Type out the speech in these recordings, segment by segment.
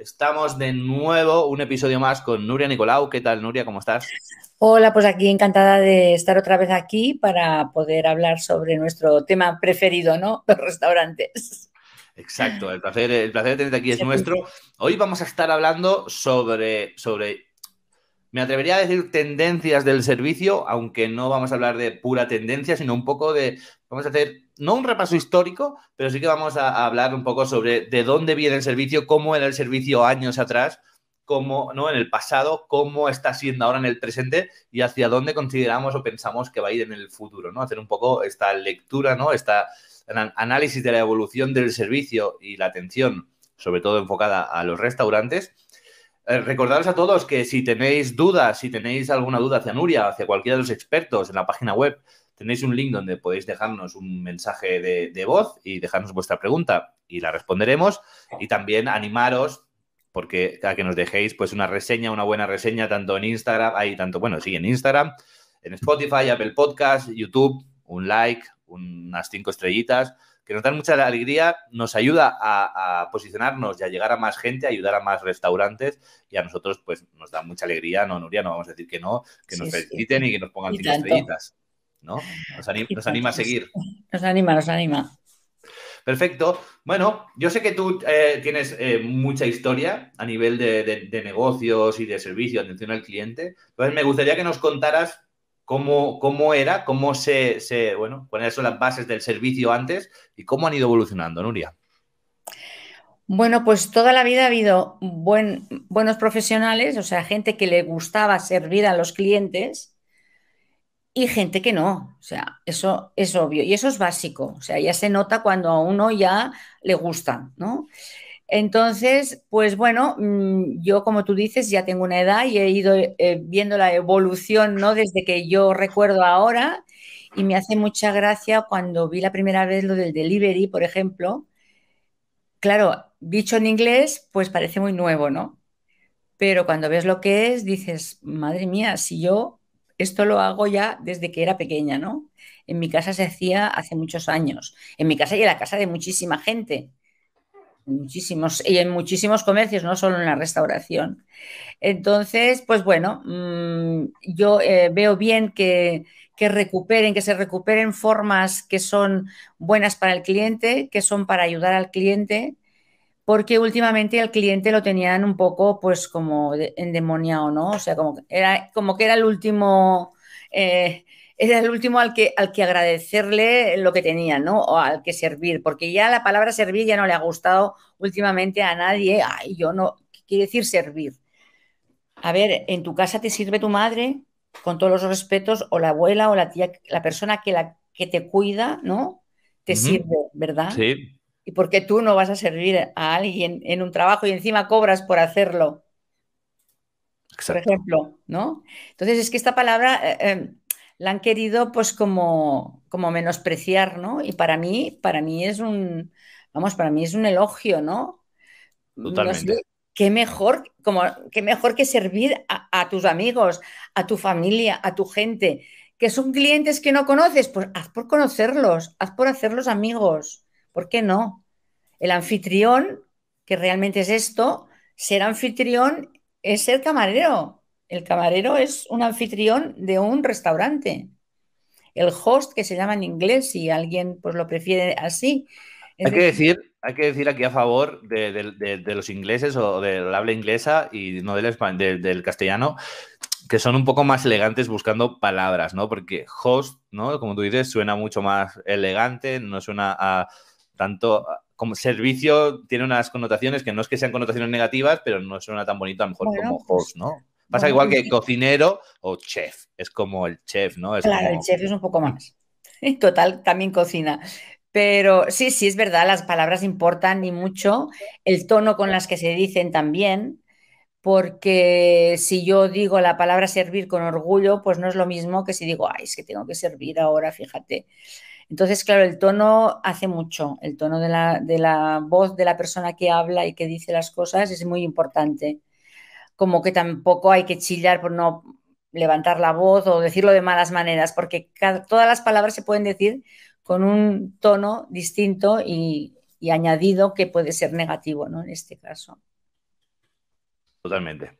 Estamos de nuevo, un episodio más con Nuria Nicolau. ¿Qué tal, Nuria? ¿Cómo estás? Hola, pues aquí encantada de estar otra vez aquí para poder hablar sobre nuestro tema preferido, ¿no? Los restaurantes. Exacto, el placer, el placer de tenerte aquí es nuestro. Hoy vamos a estar hablando sobre, sobre, me atrevería a decir tendencias del servicio, aunque no vamos a hablar de pura tendencia, sino un poco de, vamos a hacer no un repaso histórico, pero sí que vamos a, hablar un poco sobre de dónde viene el servicio, cómo era el servicio años atrás, cómo, ¿no? En el pasado, cómo está siendo ahora en el presente y hacia dónde consideramos o pensamos que va a ir en el futuro, ¿no? Hacer un poco esta lectura, ¿no? Esta análisis de la evolución del servicio y la atención, sobre todo enfocada a los restaurantes. Eh, recordaros a todos que si tenéis dudas, si tenéis alguna duda hacia Nuria, hacia cualquiera de los expertos en la página web, tenéis un link donde podéis dejarnos un mensaje de, voz y dejarnos vuestra pregunta y la responderemos. Y también animaros porque a que nos dejéis pues una reseña, una buena reseña, tanto en Instagram, ahí tanto, bueno, sí, en Instagram, en Spotify, Apple Podcast, YouTube, un like, unas cinco estrellitas, que nos dan mucha alegría, nos ayuda a, posicionarnos y a llegar a más gente, a ayudar a más restaurantes y a nosotros pues nos da mucha alegría, no, Nuria, no vamos a decir que no, que nos feliciten y que nos pongan cinco estrellitas. ¿No? Nos anima, a seguir. Nos anima, nos anima. Perfecto. Bueno, yo sé que tú eh, tienes eh, mucha historia a nivel de, negocios y de servicio, atención al cliente. Entonces, me gustaría que nos contaras cómo, cómo era, cómo se, se, bueno, cuáles son las bases del servicio antes y cómo han ido evolucionando, Nuria. Bueno, pues toda la vida ha habido buen, buenos profesionales, o sea, gente que le gustaba servir a los clientes y gente que no. O sea, eso es obvio y eso es básico. O sea, ya se nota cuando a uno ya le gusta, ¿no? Entonces, pues bueno, mm, yo como tú dices, ya tengo una edad y he ido eh, viendo la evolución, ¿no? Desde que yo recuerdo ahora y me hace mucha gracia cuando vi la primera vez lo del delivery, por ejemplo. Claro, dicho en inglés, pues parece muy nuevo, ¿no? Pero cuando ves lo que es, dices, madre mía, si yo esto lo hago ya desde que era pequeña, ¿no? En mi casa se hacía hace muchos años. En mi casa y en la casa de muchísima gente. Muchísimos, y en muchísimos comercios, no solo en la restauración. Entonces, pues bueno, mm, yo eh, veo bien que, que recuperen, que se recuperen formas que son buenas para el cliente, que son para ayudar al cliente porque últimamente al cliente lo tenían un poco pues como endemoniado, ¿no? O sea, como que era, como que era el último, eh, era el último al que, al que agradecerle lo que tenía, ¿no? O al que servir, porque ya la palabra servir ya no le ha gustado últimamente a nadie. Ay, yo no, ¿qué quiere decir servir? A ver, en tu casa te sirve tu madre, con todos los respetos, o la abuela o la tía, la persona que, la, que te cuida, ¿no? Te sirve, ¿verdad? Sí. ¿Y por qué tú no vas a servir a alguien en un trabajo y encima cobras por hacerlo? Por ejemplo, ¿no? Entonces es que esta palabra eh, eh, la han querido pues como, como menospreciar, ¿no? Y para mí, para mí es un, vamos, para mí es un elogio, ¿no? Totalmente. qué mejor, como, qué mejor que servir a, a, tus amigos, a tu familia, a tu gente, que son clientes que no conoces, pues haz por conocerlos, haz por hacerlos amigos. ¿Por qué no? El anfitrión, que realmente es esto, ser anfitrión es ser camarero. El camarero es un anfitrión de un restaurante. El host, que se llama en inglés, si alguien pues, lo prefiere así. Hay que, decir, hay que decir aquí a favor de, los ingleses o del habla inglesa y no del, del castellano que son un poco más elegantes buscando palabras, ¿no? Porque host, ¿no? Como tú dices, suena mucho más elegante, no suena a tanto como servicio, tiene unas connotaciones que no es que sean connotaciones negativas, pero no suena tan bonito a lo mejor como pues, host, ¿no? Pasa igual que cocinero o chef, es como el chef, ¿no? Es claro, como- el chef es un poco más. Total, también cocina. Pero sí, sí, es verdad, las palabras importan y mucho, el tono con las que se dicen también, porque si yo digo la palabra servir con orgullo, pues no es lo mismo que si digo, ay, es que tengo que servir ahora, fíjate. Entonces, claro, el tono hace mucho, el tono de la, de la voz de la persona que habla y que dice las cosas es muy importante. Como que tampoco hay que chillar por no levantar la voz o decirlo de malas maneras, porque todas las palabras se pueden decir con un tono distinto y, y añadido que puede ser negativo, ¿no? En este caso. Totalmente.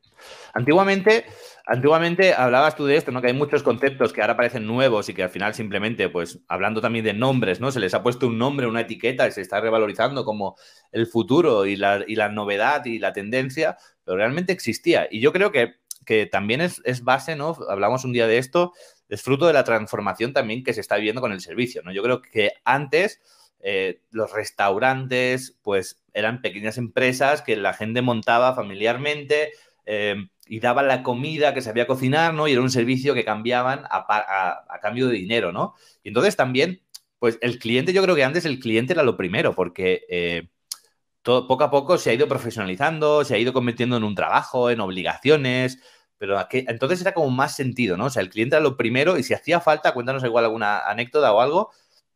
Antiguamente, antiguamente hablabas tú de esto, ¿no? Que hay muchos conceptos que ahora parecen nuevos y que al final simplemente, pues, hablando también de nombres, ¿no? Se les ha puesto un nombre, una etiqueta y se está revalorizando como el futuro y la, y la novedad y la tendencia, pero realmente existía. Y yo creo que, que también es, es base, ¿no? Hablamos un día de esto, es fruto de la transformación también que se está viviendo con el servicio, ¿no? Yo creo que antes eh, los restaurantes, pues eran pequeñas empresas que la gente montaba familiarmente eh, y daban la comida que sabía cocinar, ¿no? Y era un servicio que cambiaban a, pa- a- a cambio de dinero, ¿no? Y entonces también, pues el cliente, yo creo que antes el cliente era lo primero, porque eh, todo, poco a poco se ha ido profesionalizando, se ha ido convirtiendo en un trabajo, en obligaciones, pero entonces era como más sentido, ¿no? O sea, el cliente era lo primero y si hacía falta, cuéntanos igual alguna anécdota o algo,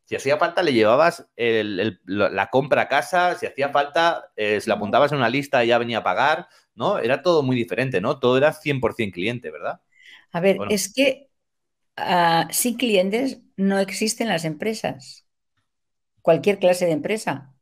si hacía falta le llevabas el- el- la la compra a casa, si hacía falta eh, se la apuntabas en una lista y ya venía a pagar, ¿no? Era todo muy diferente, ¿no? Todo era 100% cliente, ¿verdad? A ver, Bueno. es que ah, sin clientes no existen las empresas, cualquier clase de empresa.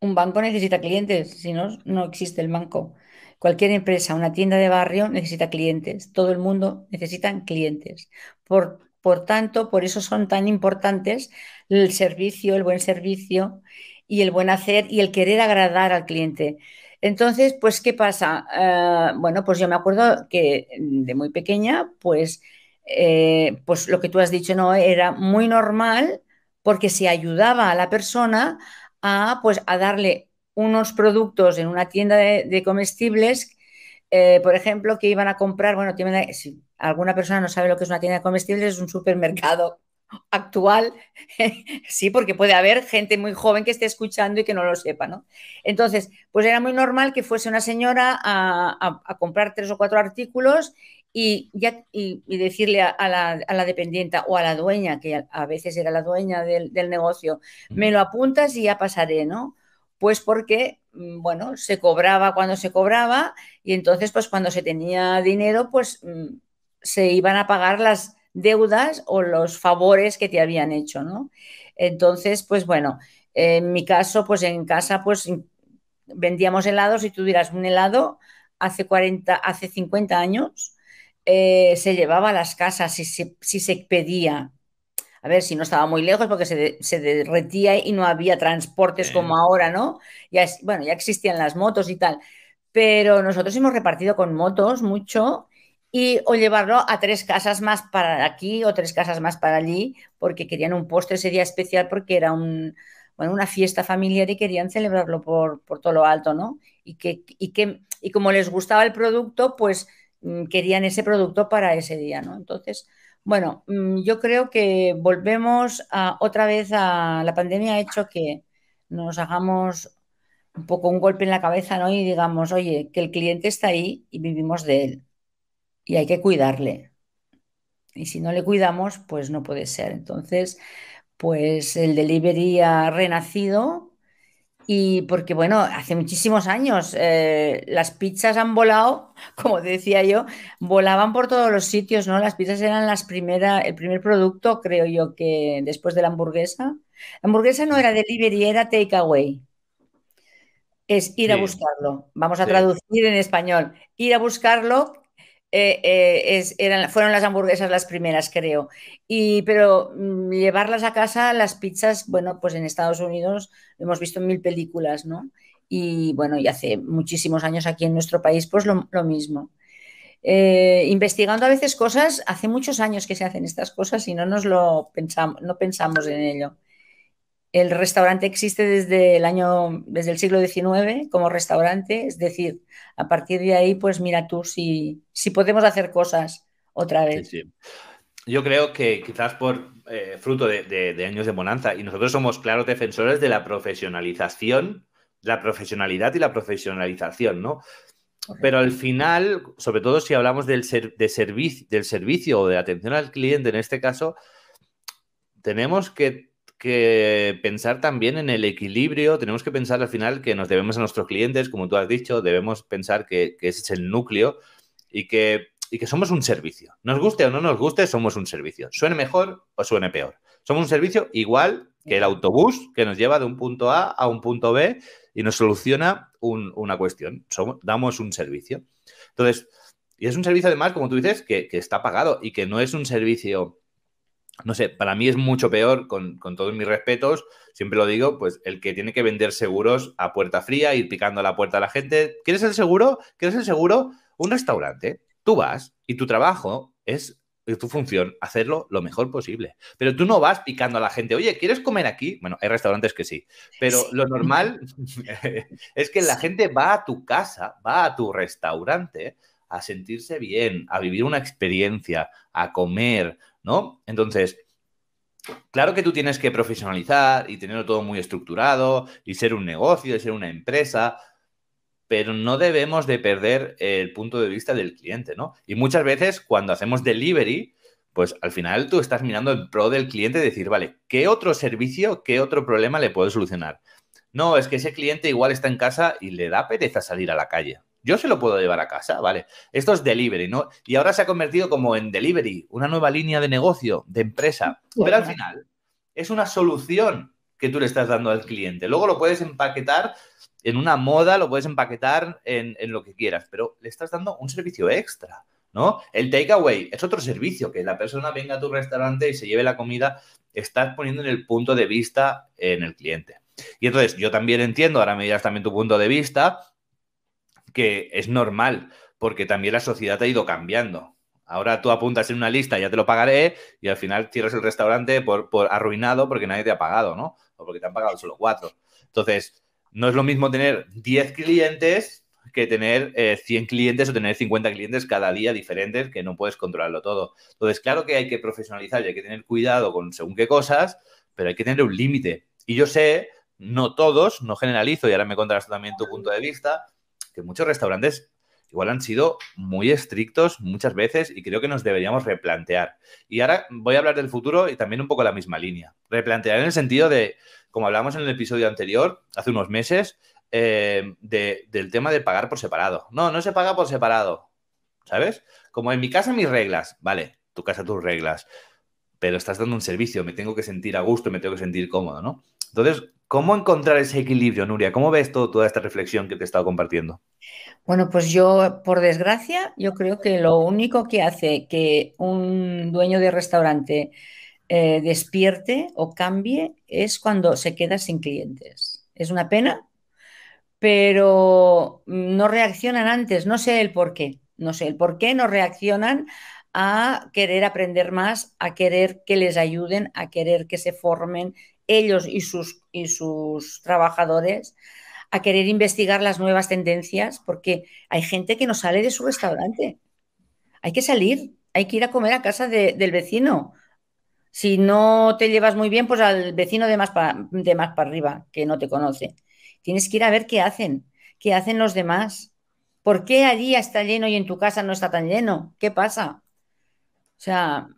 Un banco necesita clientes, si no, no existe el banco. Cualquier empresa, una tienda de barrio necesita clientes. Todo el mundo necesita clientes. Por, por tanto, por eso son tan importantes el servicio, el buen servicio y el buen hacer y el querer agradar al cliente. Entonces, pues, ¿qué pasa? Eh, bueno, pues yo me acuerdo que de muy pequeña, pues, eh, pues lo que tú has dicho, no, era muy normal porque se ayudaba a la persona a, pues, a darle unos productos en una tienda de, comestibles, eh, por ejemplo, que iban a comprar, bueno, tienda- si alguna persona no sabe lo que es una tienda de comestibles, es un supermercado actual, sí, porque puede haber gente muy joven que esté escuchando y que no lo sepa, ¿no? Entonces, pues era muy normal que fuese una señora a, a- a comprar tres o cuatro artículos y, ya, y, y decirle a, a la, a la dependienta o a la dueña, que a, a veces era la dueña del, del negocio, me lo apuntas y ya pasaré, ¿no? Pues porque, mm, bueno, se cobraba cuando se cobraba y entonces, pues cuando se tenía dinero, pues mm, se iban a pagar las deudas o los favores que te habían hecho, ¿no? Entonces, pues bueno, en mi caso, pues en casa, pues vendíamos helados y tú dirás, un helado hace 40, hace 50 años eh, se llevaba a las casas si se, si se pedía. A ver, si no estaba muy lejos porque se, de- se derretía y no había transportes como ahora, ¿no? Ya, es- bueno, ya existían las motos y tal. Pero nosotros hemos repartido con motos mucho y o llevarlo a tres casas más para aquí o tres casas más para allí porque querían un postre ese día especial porque era un, bueno, una fiesta familiar y querían celebrarlo por, por todo lo alto, ¿no? Y, que, y, que, y como les gustaba el producto, pues mm, querían ese producto para ese día, ¿no? Entonces, bueno, mm, yo creo que volvemos a, otra vez a la pandemia ha hecho que nos hagamos un poco un golpe en la cabeza, ¿no? Y digamos, oye, que el cliente está ahí y vivimos de él y hay que cuidarle. Y si no le cuidamos, pues no puede ser. Entonces, pues el delivery ha renacido y porque, bueno, hace muchísimos años eh, las pizzas han volado, como decía yo, volaban por todos los sitios, ¿no? Las pizzas eran las primera, el primer producto, creo yo, que después de la hamburguesa. La hamburguesa no era delivery, era takeaway. Es ir a buscarlo. Vamos a Sí. traducir en español. Ir a buscarlo eh, eh, es- eran, fueron las hamburguesas las primeras, creo. Y, pero mm, llevarlas a casa, las pizzas, bueno, pues en Estados Unidos lo hemos visto en mil películas, ¿no? Y bueno, y hace muchísimos años aquí en nuestro país, pues lo, mismo. eh, investigando a veces cosas, hace muchos años que se hacen estas cosas y no nos lo pensamos, no pensamos en ello. El restaurante existe desde el año, desde el siglo XIX como restaurante, es decir, a partir de ahí, pues mira tú si, si podemos hacer cosas otra vez. Sí, sí. Yo creo que quizás por eh, fruto de, de, años de bonanza, y nosotros somos claros defensores de la profesionalización, la profesionalidad y la profesionalización, ¿no? Pero al final, sobre todo si hablamos del, de servicio, del servicio o de atención al cliente, en este caso, tenemos que, pensar también en el equilibrio, tenemos que pensar al final que nos debemos a nuestros clientes, como tú has dicho, debemos pensar que, ese es el núcleo y que, y que somos un servicio. Nos guste o no nos guste, somos un servicio. Suene mejor o suene peor. Somos un servicio igual que el autobús que nos lleva de un punto A a un punto B y nos soluciona una cuestión. Somos, damos un servicio. Entonces, y es un servicio además, como tú dices, que, está pagado y que no es un servicio, no sé, para mí es mucho peor, con, todos mis respetos, siempre lo digo, pues el que tiene que vender seguros a puerta fría, ir picando a la puerta a la gente. ¿Quieres el seguro? ¿Quieres el seguro? Un restaurante. Tú vas y tu trabajo es tu función hacerlo lo mejor posible. Pero tú no vas picando a la gente, oye, ¿quieres comer aquí? Bueno, hay restaurantes que sí, pero lo normal es que la gente va a tu casa, va a tu restaurante a sentirse bien, a vivir una experiencia, a comer, ¿no? Entonces, claro que tú tienes que profesionalizar y tenerlo todo muy estructurado y ser un negocio y ser una empresa, pero no debemos de perder el punto de vista del cliente, ¿no? Y muchas veces cuando hacemos delivery, pues al final tú estás mirando el pro del cliente y decir, vale, ¿qué otro servicio, qué otro problema le puedo solucionar? No, es que ese cliente igual está en casa y le da pereza salir a la calle. Yo se lo puedo llevar a casa, ¿vale? Esto es delivery, ¿no? Y ahora se ha convertido como en delivery, una nueva línea de negocio, de empresa. Pero al final es una solución que tú le estás dando al cliente. Luego lo puedes empaquetar en una moda, lo puedes empaquetar en, lo que quieras, pero le estás dando un servicio extra, ¿no? El takeaway es otro servicio, que la persona venga a tu restaurante y se lleve la comida, estás poniendo en el punto de vista en el cliente. Y entonces yo también entiendo, ahora me dirás también tu punto de vista, que es normal, porque también la sociedad ha ido cambiando. Ahora tú apuntas en una lista, ya te lo pagaré, y al final cierras el restaurante por, por arruinado porque nadie te ha pagado, ¿no? O porque te han pagado solo cuatro. Entonces, no es lo mismo tener 10 clientes que tener 100 eh, clientes o tener 50 clientes cada día diferentes que no puedes controlarlo todo. Entonces, claro que hay que profesionalizar y hay que tener cuidado con según qué cosas, pero hay que tener un límite. Y yo sé, no todos, no generalizo, y ahora me contarás también tu punto de vista, que muchos restaurantes igual han sido muy estrictos muchas veces y creo que nos deberíamos replantear. Y ahora voy a hablar del futuro y también un poco la misma línea. Replantear en el sentido de como hablábamos en el episodio anterior, hace unos meses, eh, del tema de pagar por separado. No, no se paga por separado, ¿sabes? Como en mi casa mis reglas, vale, tu casa tus reglas, pero estás dando un servicio, me tengo que sentir a gusto, me tengo que sentir cómodo, ¿no? Entonces, ¿cómo encontrar ese equilibrio, Nuria? ¿Cómo ves toda esta reflexión que te he estado compartiendo? Bueno, pues yo, por desgracia, yo creo que lo único que hace que un dueño de restaurante eh, despierte o cambie es cuando se queda sin clientes. Es una pena, pero no reaccionan antes, no sé el por qué, no sé el por qué no reaccionan a querer aprender más, a querer que les ayuden, a querer que se formen ellos y sus, y sus trabajadores, a querer investigar las nuevas tendencias, porque hay gente que no sale de su restaurante. Hay que salir, hay que ir a comer a casa del vecino, si no te llevas muy bien, pues al vecino de de más para arriba, que no te conoce. Tienes que ir a ver qué hacen, qué hacen los demás. ¿Por qué allí está lleno y en tu casa no está tan lleno? ¿Qué pasa? O sea,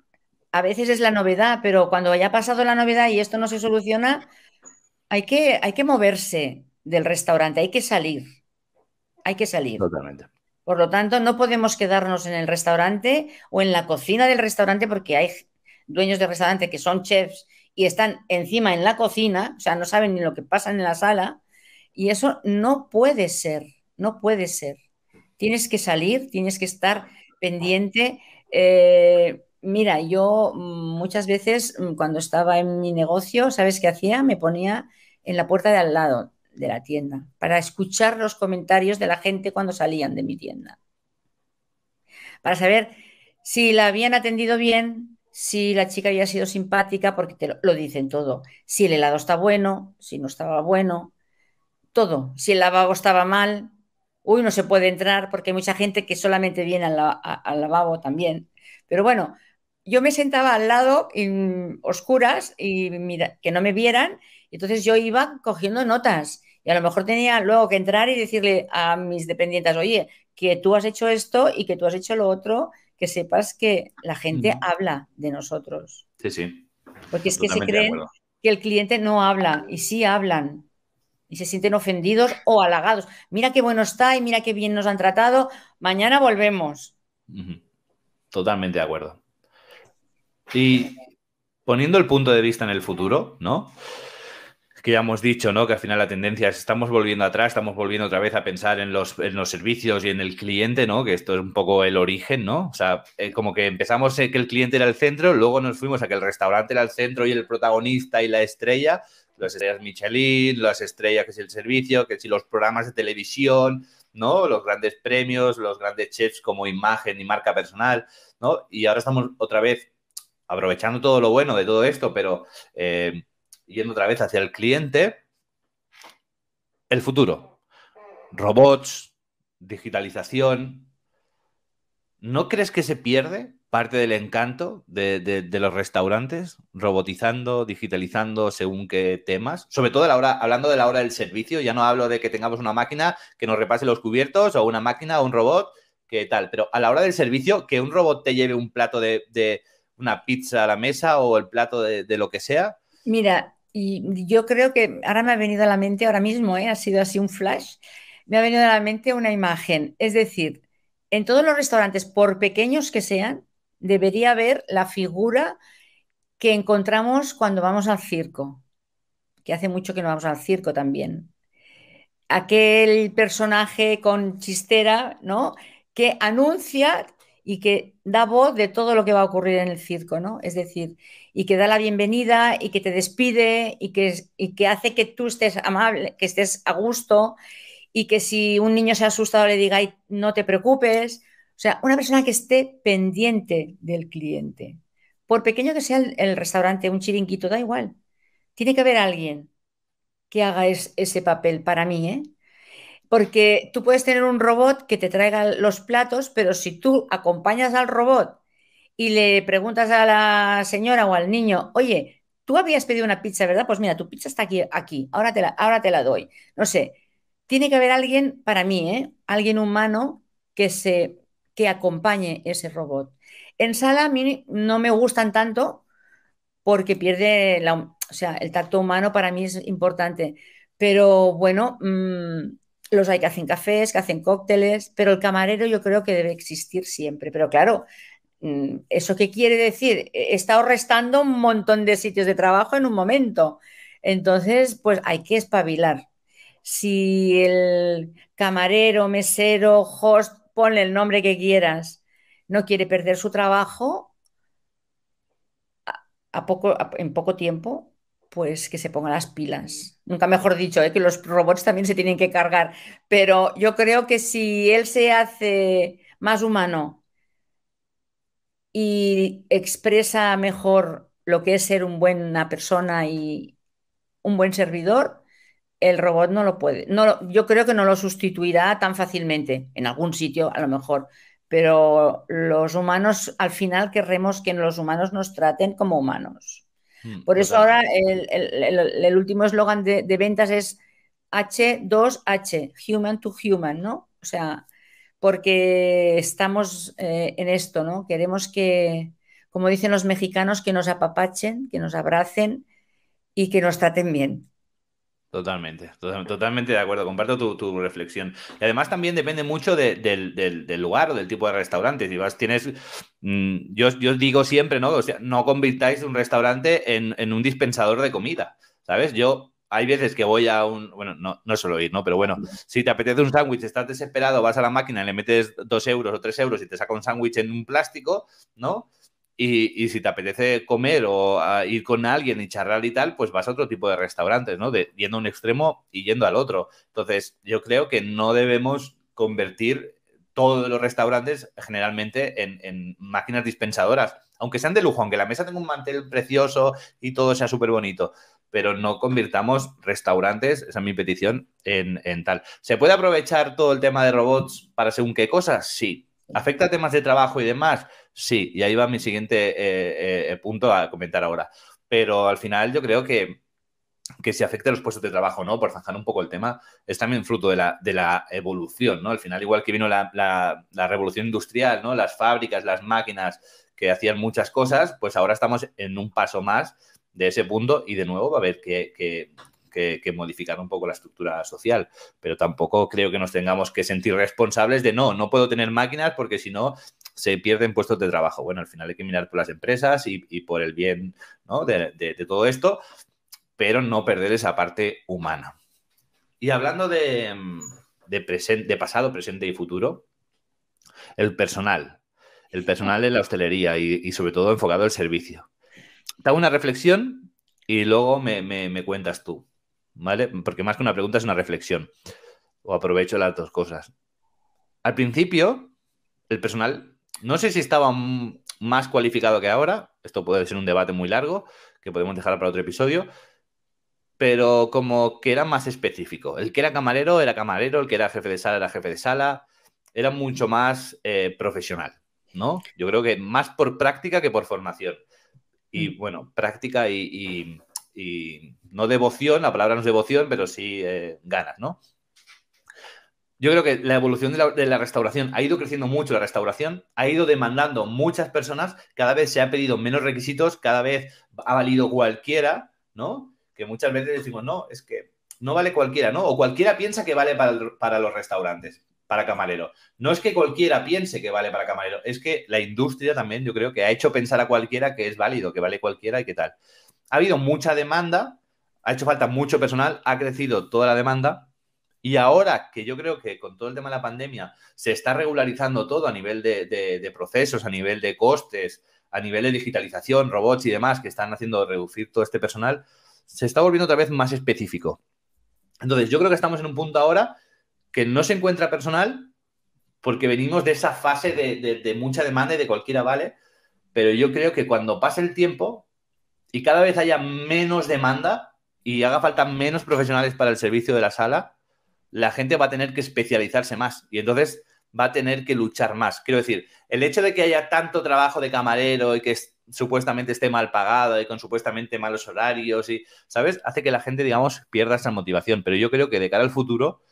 a veces es la novedad, pero cuando haya pasado la novedad y esto no se soluciona, hay que, hay que moverse del restaurante, hay que salir. Hay que salir. Totalmente. Por lo tanto, no podemos quedarnos en el restaurante o en la cocina del restaurante porque hay dueños de restaurante que son chefs y están encima en la cocina, o sea, no saben ni lo que pasa en la sala, y eso no puede ser, no puede ser. Tienes que salir, tienes que estar pendiente. Eh, mira, yo mm, muchas veces mm, cuando estaba en mi negocio, ¿sabes qué hacía? Me ponía en la puerta de al lado de la tienda para escuchar los comentarios de la gente cuando salían de mi tienda para saber si la habían atendido bien, si la chica había sido simpática, porque te lo, dicen todo. Si el helado está bueno, si no estaba bueno, todo. Si el lavabo estaba mal, uy, no se puede entrar porque hay mucha gente que solamente viene al, la- al lavabo también. Pero bueno, yo me sentaba al lado, en oscuras, y mira, que no me vieran, y entonces yo iba cogiendo notas. Y a lo mejor tenía luego que entrar y decirle a mis dependientes, oye, que tú has hecho esto y que tú has hecho lo otro, que sepas que la gente habla de nosotros. Sí, sí. Porque es que se creen que el cliente no habla, y sí hablan y se sienten ofendidos o halagados. Mira qué bueno está y mira qué bien nos han tratado. Mañana volvemos. Totalmente de acuerdo. Y poniendo el punto de vista en el futuro, ¿no? Que ya hemos dicho, ¿no? Que al final la tendencia es estamos volviendo atrás, estamos volviendo otra vez a pensar en los, en los servicios y en el cliente, ¿no? Que esto es un poco el origen, ¿no? O sea, eh, como que empezamos eh, que el cliente era el centro, luego nos fuimos a que el restaurante era el centro y el protagonista y la estrella, las estrellas Michelin, las estrellas que es el servicio, que si los programas de televisión, ¿no? Los grandes premios, los grandes chefs como imagen y marca personal, ¿no? Y ahora estamos otra vez aprovechando todo lo bueno de todo esto, pero eh, yendo otra vez hacia el cliente. El futuro. Robots, digitalización. ¿No crees que se pierde parte del encanto de, los restaurantes, robotizando, digitalizando según qué temas? Sobre todo a la hora, hablando de la hora del servicio, ya no hablo de que tengamos una máquina que nos repase los cubiertos o una máquina o un robot que tal, pero a la hora del servicio, que un robot te lleve un plato de una pizza a la mesa o el plato de, lo que sea. Mira, y yo creo que ahora me ha venido a la mente, ahora mismo, ¿eh? Ha sido así un flash, me ha venido a la mente una imagen. Es decir, en todos los restaurantes, por pequeños que sean, debería haber la figura que encontramos cuando vamos al circo, que hace mucho que no vamos al circo también. Aquel personaje con chistera, ¿no? Que anuncia y que da voz de todo lo que va a ocurrir en el circo, ¿no? Es decir, y que da la bienvenida y que te despide y que, y que hace que tú estés amable, que estés a gusto y que si un niño se ha asustado le diga, "Ay, no te preocupes. O sea, una persona que esté pendiente del cliente. Por pequeño que sea el, restaurante, un chiringuito, da igual. Tiene que haber alguien que haga es- ese papel para mí, ¿eh? Porque tú puedes tener un robot que te traiga los platos, pero si tú acompañas al robot y le preguntas a la señora o al niño, oye, tú habías pedido una pizza, ¿verdad? Pues mira, tu pizza está aquí, aquí, ahora te la, ahora te la doy. No sé, tiene que haber alguien, para mí, ¿eh? Alguien humano que se, que acompañe ese robot. En sala a mí no me gustan tanto porque pierde la, o sea, el tacto humano para mí es importante. Pero bueno, mmm, los hay que hacen cafés, que hacen cócteles, pero el camarero yo creo que debe existir siempre. Pero claro, mmm, ¿eso qué quiere decir? He estado restando un montón de sitios de trabajo en un momento. Entonces, pues hay que espabilar. Si el camarero, mesero, host, ponle el nombre que quieras, no quiere perder su trabajo, a, poco, en poco tiempo, pues que se ponga las pilas. Nunca mejor dicho, ¿eh? que los robots también se tienen que cargar, pero yo creo que si él se hace más humano y expresa mejor lo que es ser una buena persona y un buen servidor, el robot no lo puede. No, yo creo que no lo sustituirá tan fácilmente, en algún sitio a lo mejor, pero los humanos al final querremos que los humanos nos traten como humanos. Por eso ahora el, el, el, el último eslogan de, de, ventas es H2H, Human to Human, ¿no? O sea, porque estamos eh, en esto, ¿no? Queremos que, como dicen los mexicanos, que nos apapachen, que nos abracen y que nos traten bien. Totalmente, totalmente de acuerdo, comparto tu, tu, reflexión. Y además también depende mucho de, del, del, lugar o del tipo de restaurante. Si vas, tienes, mmm, yo, yo digo siempre, ¿no? O sea, no convirtáis un restaurante en, en, un dispensador de comida, ¿sabes? Yo hay veces que voy a un, bueno, no, no suelo ir, ¿no? Pero bueno, si te apetece un sándwich, estás desesperado, vas a la máquina y le metes dos euros o tres euros y te saca un sándwich en un plástico, ¿no? Y, si te apetece comer o uh, ir con alguien y charlar y tal, pues vas a otro tipo de restaurantes, ¿no? De, yendo a un extremo y yendo al otro. Entonces, yo creo que no debemos convertir todos los restaurantes generalmente en, máquinas dispensadoras, aunque sean de lujo, aunque la mesa tenga un mantel precioso y todo sea súper bonito, pero no convirtamos restaurantes, esa es mi petición, en, tal. ¿Se puede aprovechar todo el tema de robots para según qué cosas? Sí. ¿Afecta temas de trabajo y demás? Sí. Y ahí va mi siguiente eh, eh, punto a comentar ahora. Pero al final yo creo que que se afecte a los puestos de trabajo, ¿no? Por zanjar un poco el tema, es también fruto de la, de la evolución, ¿no? Al final, igual que vino la, la, revolución industrial, ¿no? Las fábricas, las máquinas que hacían muchas cosas, pues ahora estamos en un paso más de ese punto y de nuevo va a haber que, que, que, modificar un poco la estructura social. Pero tampoco creo que nos tengamos que sentir responsables de no, no puedo tener máquinas porque si no se pierden puestos de trabajo. Bueno, al final hay que mirar por las empresas y, y por el bien ¿no? de, de, de todo esto pero no perder esa parte humana. Y hablando de, de, pasado, presente y futuro, el personal. El personal en la hostelería y, sobre todo enfocado al servicio. Te hago una reflexión y luego me, cuentas tú, ¿vale? Porque más que una pregunta es una reflexión. O aprovecho las dos cosas. Al principio, el personal, no sé si estaba más cualificado que ahora, esto puede ser un debate muy largo, que podemos dejar para otro episodio, pero como que era más específico. El que era camarero era camarero, el que era jefe de sala era jefe de sala, era mucho más eh, profesional, ¿no? Yo creo que más por práctica que por formación. Y mm. bueno, práctica y, no devoción, la palabra no es devoción, pero sí eh, ganas, ¿no? Yo creo que la evolución de la, restauración ha ido creciendo mucho, la restauración ha ido demandando muchas personas, cada vez se ha pedido menos requisitos, cada vez ha valido cualquiera, ¿no? que muchas veces decimos, no, es que no vale cualquiera, ¿no? O cualquiera piensa que vale para, los restaurantes, para camarero. No es que cualquiera piense que vale para camarero, es que la industria también yo creo que ha hecho pensar a cualquiera que es válido, que vale cualquiera y qué tal. Ha habido mucha demanda, ha hecho falta mucho personal, ha crecido toda la demanda y ahora que yo creo que con todo el tema de la pandemia se está regularizando todo a nivel de, procesos, a nivel de costes, a nivel de digitalización, robots y demás que están haciendo reducir todo este personal, se está volviendo otra vez más específico. Entonces, yo creo que estamos en un punto ahora que no se encuentra personal porque venimos de esa fase de, mucha demanda y de cualquiera vale, pero yo creo que cuando pase el tiempo y cada vez haya menos demanda y haga falta menos profesionales para el servicio de la sala, la gente va a tener que especializarse más y entonces va a tener que luchar más. Quiero decir, el hecho de que haya tanto trabajo de camarero y que supuestamente esté mal pagado y con supuestamente malos horarios y, ¿sabes? Hace que la gente, digamos, pierda esa motivación. Pero yo creo que de cara al futuro,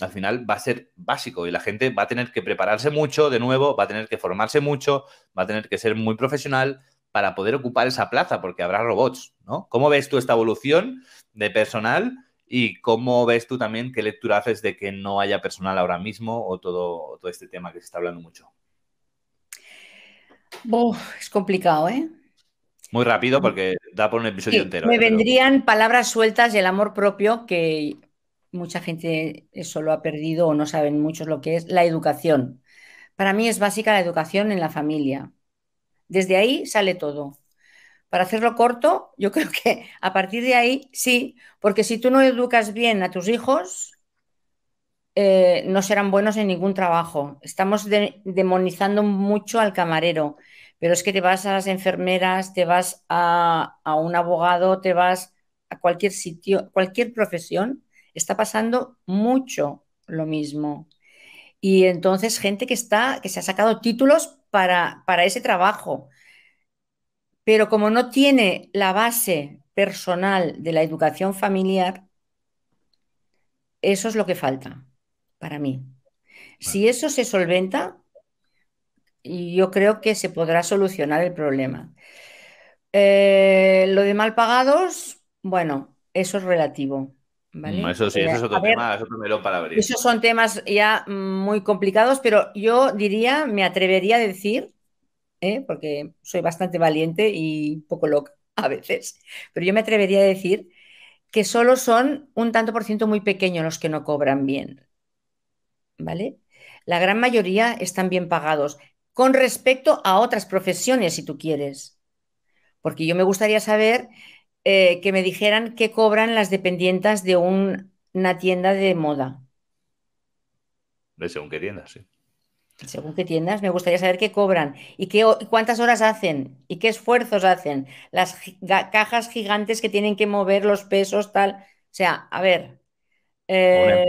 al final va a ser básico y la gente va a tener que prepararse mucho de nuevo, va a tener que formarse mucho, va a tener que ser muy profesional para poder ocupar esa plaza, porque habrá robots, ¿no? ¿Cómo ves tú esta evolución de personal y cómo ves tú también qué lectura haces de que no haya personal ahora mismo o todo, todo este tema que se está hablando mucho? es complicado, ¿eh? Muy rápido porque da por un episodio entero. Me ¿eh? vendrían palabras sueltas y el amor propio que mucha gente eso lo ha perdido o no saben muchos lo que es la educación. Para mí es básica la educación en la familia. Desde ahí sale todo. Para hacerlo corto, yo creo que a partir de ahí sí, porque si tú no educas bien a tus hijos, eh, no serán buenos en ningún trabajo. Estamos demonizando mucho al camarero, pero es que te vas a las enfermeras, te vas a, un abogado, te vas a cualquier sitio, cualquier profesión, está pasando mucho lo mismo. Y entonces gente que está, que se ha sacado títulos para, para ese trabajo, pero como no tiene la base personal de la educación familiar, eso es lo que falta para mí. Si eso se solventa, yo creo que se podrá solucionar el problema. Eh, lo de mal pagados, bueno, eso es relativo. Mm, eso sí, eso es otro tema, para abrir. Esos son temas ya muy complicados, pero yo diría, me atrevería a decir, ¿eh? porque soy bastante valiente y poco loca a veces, pero yo me atrevería a decir que solo son un tanto por ciento muy pequeño los que no cobran bien. ¿vale? La gran mayoría están bien pagados con respecto a otras profesiones, si tú quieres. Porque yo me gustaría saber eh, que me dijeran qué cobran las dependientas de una tienda de moda. De según qué tienda, sí. Según qué tiendas, me gustaría saber qué cobran y qué, cuántas horas hacen y qué esfuerzos hacen. Las cajas gigantes que tienen que mover los pesos, tal. O sea, a ver, eh,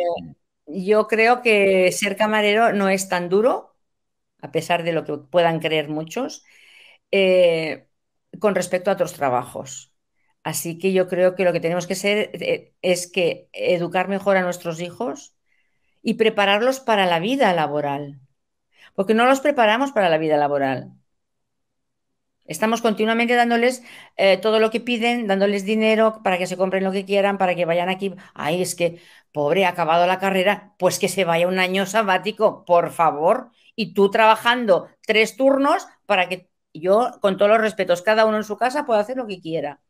yo creo que ser camarero no es tan duro, a pesar de lo que puedan creer muchos, eh, con respecto a otros trabajos. Así que yo creo que lo que tenemos que ser eh, es que educar mejor a nuestros hijos y prepararlos para la vida laboral porque no los preparamos para la vida laboral. Estamos continuamente dándoles eh, todo lo que piden, dándoles dinero para que se compren lo que quieran, para que vayan aquí. Ay, es que, pobre, ha acabado la carrera, pues que se vaya un año sabático, por favor. Y tú trabajando tres turnos para que yo, con todos los respetos, cada uno en su casa pueda hacer lo que quiera.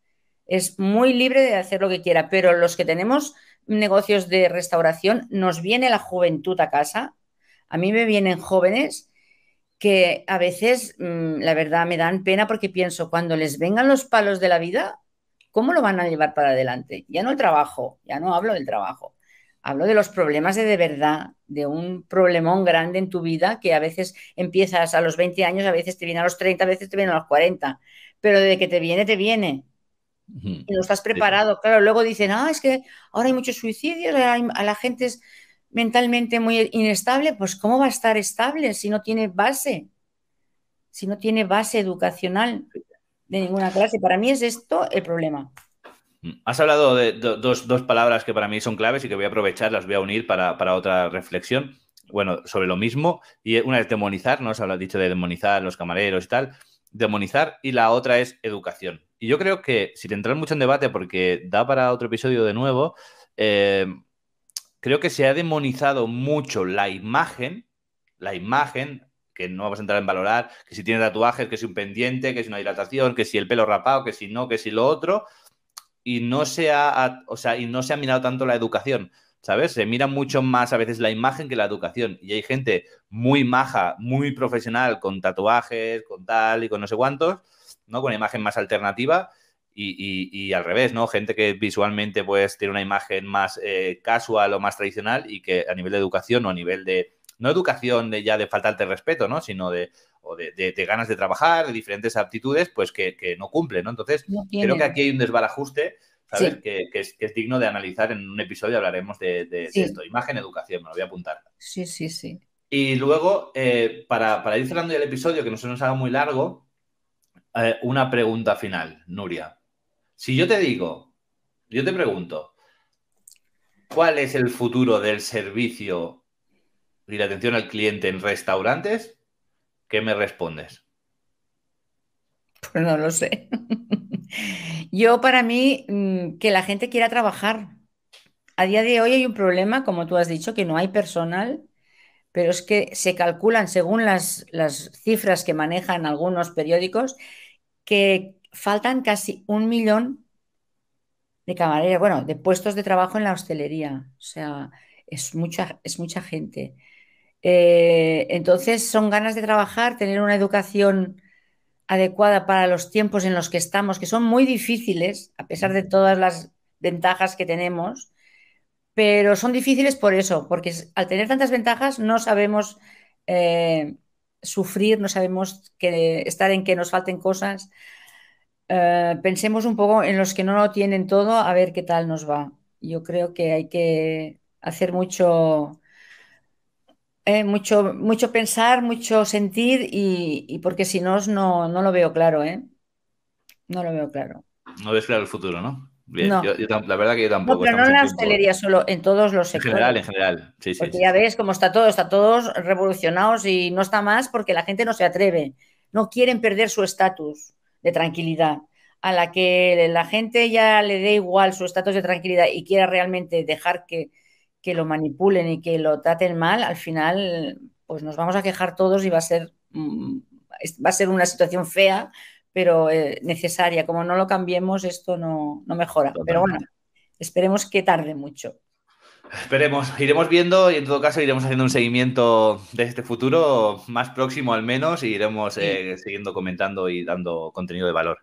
Es muy libre de hacer lo que quiera, pero los que tenemos negocios de restauración, nos viene la juventud a casa a mí me vienen jóvenes que a veces, mm, la verdad, me dan pena porque pienso, cuando les vengan los palos de la vida, ¿cómo lo van a llevar para adelante? Ya no el trabajo, ya no hablo del trabajo. Hablo de los problemas de de verdad, de un problemón grande en tu vida que a veces empiezas a los 20 años, a veces te viene a los 30, a veces te viene a los 40, pero de que te viene, te viene. Y no estás preparado. Claro, luego dicen, ah, es que ahora hay muchos suicidios, a la gente es mentalmente muy inestable, pues ¿cómo va a estar estable si no tiene base? Si no tiene base educacional de ninguna clase. Para mí es esto el problema. Has hablado de dos, palabras que para mí son claves y que voy a aprovechar, las voy a unir para, otra reflexión. Bueno, sobre lo mismo. Y una es demonizar, ¿no? Se habla dicho de demonizar los camareros y tal. Demonizar. Y la otra es educación. Y yo creo que, sin entrar mucho en debate, porque da para otro episodio de nuevo, eh, creo que se ha demonizado mucho la imagen, la imagen, que no vamos a entrar en valorar, que si tiene tatuajes, que si un pendiente, que si una dilatación, que si el pelo rapado, que si no, que si lo otro, y no se ha, o sea, y no se ha mirado tanto la educación. ¿Sabes? Se mira mucho más a veces la imagen que la educación. Y hay gente muy maja, muy profesional, con tatuajes, con tal y con no sé cuántos, ¿no? Con imagen más alternativa y, al revés, ¿no? Gente que visualmente pues tiene una imagen más eh, casual o más tradicional y que a nivel de educación o a nivel de, no educación de ya de faltarte respeto, ¿no? Sino de, o de, ganas de trabajar, de diferentes aptitudes, pues que, no cumple, ¿no? Entonces, creo que aquí hay un desbarajuste, ¿sabes? Que, es, digno de analizar en un episodio, hablaremos de, esto, imagen, educación, me lo voy a apuntar. Sí, sí, sí. Y luego, eh, para, para, ir cerrando el episodio, que no se nos haga muy largo, eh, una pregunta final, Nuria. Si yo te digo, yo te pregunto, ¿cuál es el futuro del servicio y la atención al cliente en restaurantes? ¿Qué me respondes? Pues no lo sé. Yo para mí, mm, que la gente quiera trabajar. A día de hoy hay un problema, como tú has dicho, que no hay personal, pero es que se calculan, según las, las cifras que manejan algunos periódicos, que faltan casi un millón de camareras, bueno, de puestos de trabajo en la hostelería. O sea, es mucha, es mucha gente. Eh, entonces, son ganas de trabajar, tener una educación adecuada para los tiempos en los que estamos, que son muy difíciles, a pesar de todas las ventajas que tenemos, pero son difíciles por eso, porque al tener tantas ventajas no sabemos eh, sufrir, no sabemos que, estar en que nos falten cosas. Eh, pensemos un poco en los que no lo tienen todo, a ver qué tal nos va. Yo creo que hay que hacer mucho, eh, mucho, mucho pensar, mucho sentir y, porque si no, no, no lo veo claro, ¿eh? No lo veo claro. No ves claro el futuro, ¿no? Bien, la verdad que yo tampoco. No, pero no en la hostelería solo, en todos los sectores. En general, en general. Sí, sí, porque ya ves cómo está todo, está todos revolucionados y no está más porque la gente no se atreve. No quieren perder su estatus de tranquilidad, a la que la gente ya le dé igual su estatus de tranquilidad y quiera realmente dejar que, lo manipulen y que lo traten mal, al final pues nos vamos a quejar todos y va a ser, mm, va a ser una situación fea, pero eh, necesaria. Como no lo cambiemos, esto no, no mejora. Pero bueno, esperemos que tarde mucho. Esperemos, iremos viendo y en todo caso iremos haciendo un seguimiento de este futuro más próximo al menos y iremos eh, siguiendo comentando y dando contenido de valor.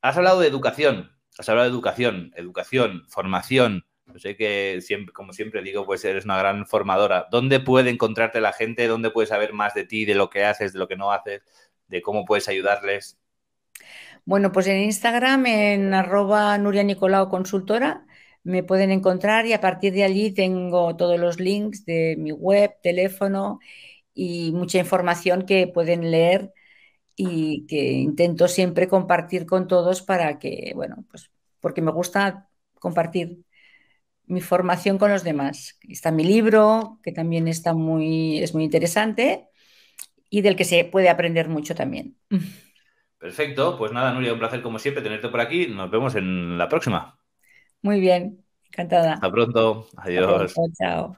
Has hablado de educación, has hablado de educación, educación, formación, sé que, siempre, como siempre digo, pues eres una gran formadora. ¿Dónde puede encontrarte la gente? ¿Dónde puedes saber más de ti, de lo que haces, de lo que no haces, de cómo puedes ayudarles? Bueno, pues en Instagram, en arroba Nuria Nicolau Consultora, me pueden encontrar y a partir de allí tengo todos los links de mi web, teléfono y mucha información que pueden leer y que intento siempre compartir con todos para que, bueno, pues porque me gusta compartir mi formación con los demás. Está mi libro, que también está muy, es muy interesante y del que se puede aprender mucho también. Perfecto, pues nada, Nuria, un placer como siempre tenerte por aquí. Nos vemos en la próxima. Muy bien, encantada. Hasta pronto, adiós. chao.